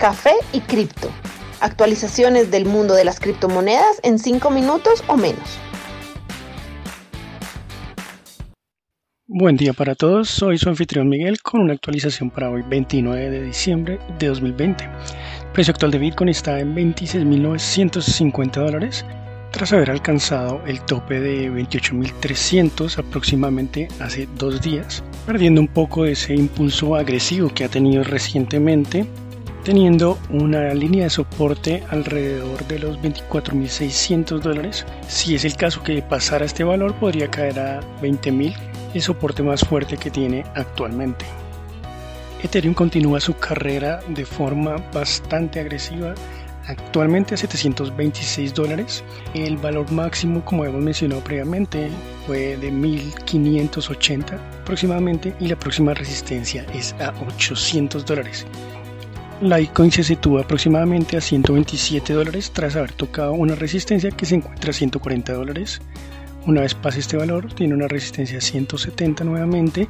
café y cripto. Actualizaciones del mundo de las criptomonedas en 5 minutos o menos. Buen día para todos, soy su anfitrión Miguel con una actualización para hoy 29 de diciembre de 2020. El precio actual de Bitcoin está en 26.950 dólares tras haber alcanzado el tope de 28.300 aproximadamente hace dos días, perdiendo un poco de ese impulso agresivo que ha tenido recientemente, teniendo una línea de soporte alrededor de los 24.600 dólares. Si es el caso que pasara este valor, podría caer a 20.000, el soporte más fuerte que tiene actualmente. Ethereum continúa su carrera de forma bastante agresiva actualmente a 726 dólares. El valor máximo, como hemos mencionado previamente, fue de 1580 aproximadamente y la próxima resistencia es a 800 dólares. Litecoin se sitúa aproximadamente a 127 dólares tras haber tocado una resistencia que se encuentra a 140 dólares. Una vez pase este valor, tiene una resistencia a 170 nuevamente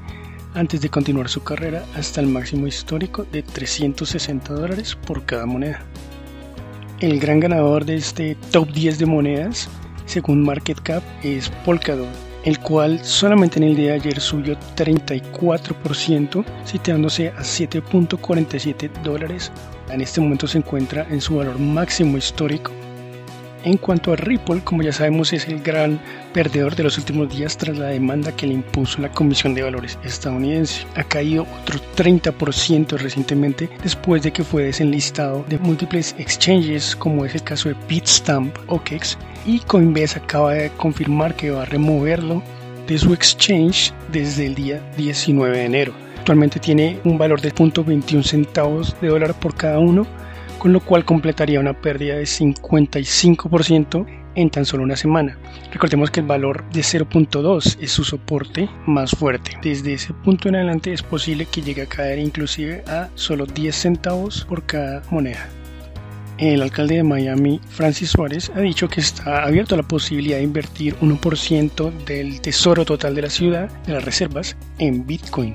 antes de continuar su carrera hasta el máximo histórico de 360 dólares por cada moneda. El gran ganador de este top 10 de monedas, según Market Cap, es Polkadot, el cual solamente en el día de ayer subió 34%, situándose a 7.47 dólares. En este momento se encuentra en su valor máximo histórico en cuanto a Ripple, como ya sabemos, es el gran perdedor de los últimos días tras la demanda que le impuso la Comisión de Valores estadounidense. Ha caído otro 30% recientemente después de que fue desenlistado de múltiples exchanges, como es el caso de Bitstamp, OKEX, y Coinbase acaba de confirmar que va a removerlo de su exchange desde el día 19 de enero. Actualmente tiene un valor de 0.21 centavos de dólar por cada uno con lo cual completaría una pérdida de 55% en tan solo una semana. Recordemos que el valor de 0.2 es su soporte más fuerte. Desde ese punto en adelante es posible que llegue a caer inclusive a solo 10 centavos por cada moneda. El alcalde de Miami, Francis Suárez, ha dicho que está abierto a la posibilidad de invertir 1% del tesoro total de la ciudad, de las reservas, en Bitcoin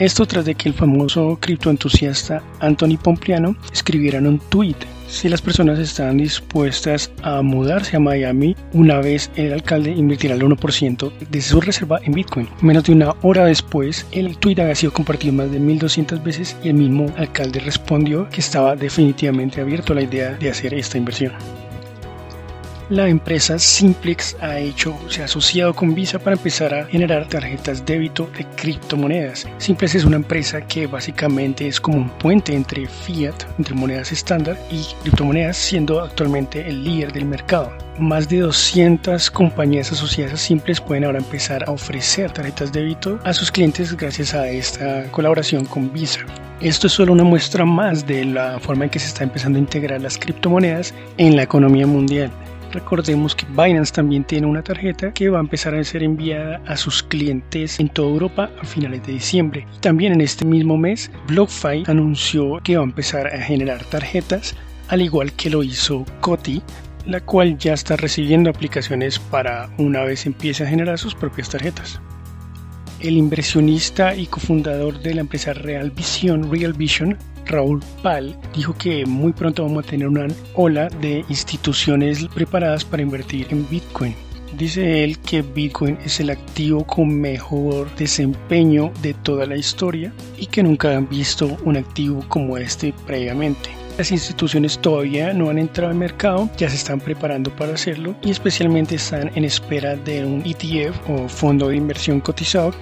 esto tras de que el famoso criptoentusiasta Anthony Pompliano escribiera en un tweet si las personas están dispuestas a mudarse a Miami una vez el alcalde invertirá el 1% de su reserva en Bitcoin. Menos de una hora después, el tweet había sido compartido más de 1200 veces y el mismo alcalde respondió que estaba definitivamente abierto a la idea de hacer esta inversión la empresa Simplex ha hecho, se ha asociado con Visa para empezar a generar tarjetas débito de criptomonedas. Simplex es una empresa que básicamente es como un puente entre fiat, entre monedas estándar y criptomonedas, siendo actualmente el líder del mercado. Más de 200 compañías asociadas a Simplex pueden ahora empezar a ofrecer tarjetas débito a sus clientes gracias a esta colaboración con Visa. Esto es solo una muestra más de la forma en que se está empezando a integrar las criptomonedas en la economía mundial. Recordemos que Binance también tiene una tarjeta que va a empezar a ser enviada a sus clientes en toda Europa a finales de diciembre. También en este mismo mes, BlockFi anunció que va a empezar a generar tarjetas, al igual que lo hizo Coti, la cual ya está recibiendo aplicaciones para una vez empiece a generar sus propias tarjetas. El inversionista y cofundador de la empresa Real Vision, Real Vision, Raúl Pal, dijo que muy pronto vamos a tener una ola de instituciones preparadas para invertir en Bitcoin. Dice él que Bitcoin es el activo con mejor desempeño de toda la historia y que nunca han visto un activo como este previamente. Las instituciones todavía no han entrado al mercado, ya se están preparando para hacerlo y especialmente están en espera de un ETF o fondo de inversión cotizado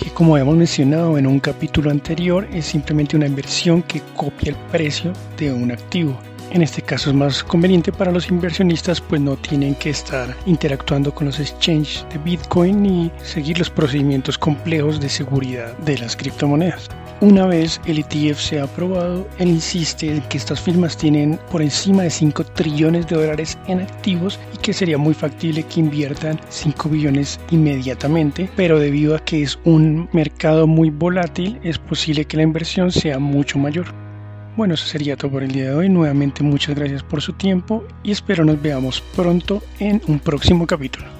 que como hemos mencionado en un capítulo anterior es simplemente una inversión que copia el precio de un activo. En este caso es más conveniente para los inversionistas pues no tienen que estar interactuando con los exchanges de Bitcoin ni seguir los procedimientos complejos de seguridad de las criptomonedas. Una vez el ETF sea aprobado, él insiste en que estas firmas tienen por encima de 5 trillones de dólares en activos y que sería muy factible que inviertan 5 billones inmediatamente, pero debido a que es un mercado muy volátil, es posible que la inversión sea mucho mayor. Bueno, eso sería todo por el día de hoy. Nuevamente muchas gracias por su tiempo y espero nos veamos pronto en un próximo capítulo.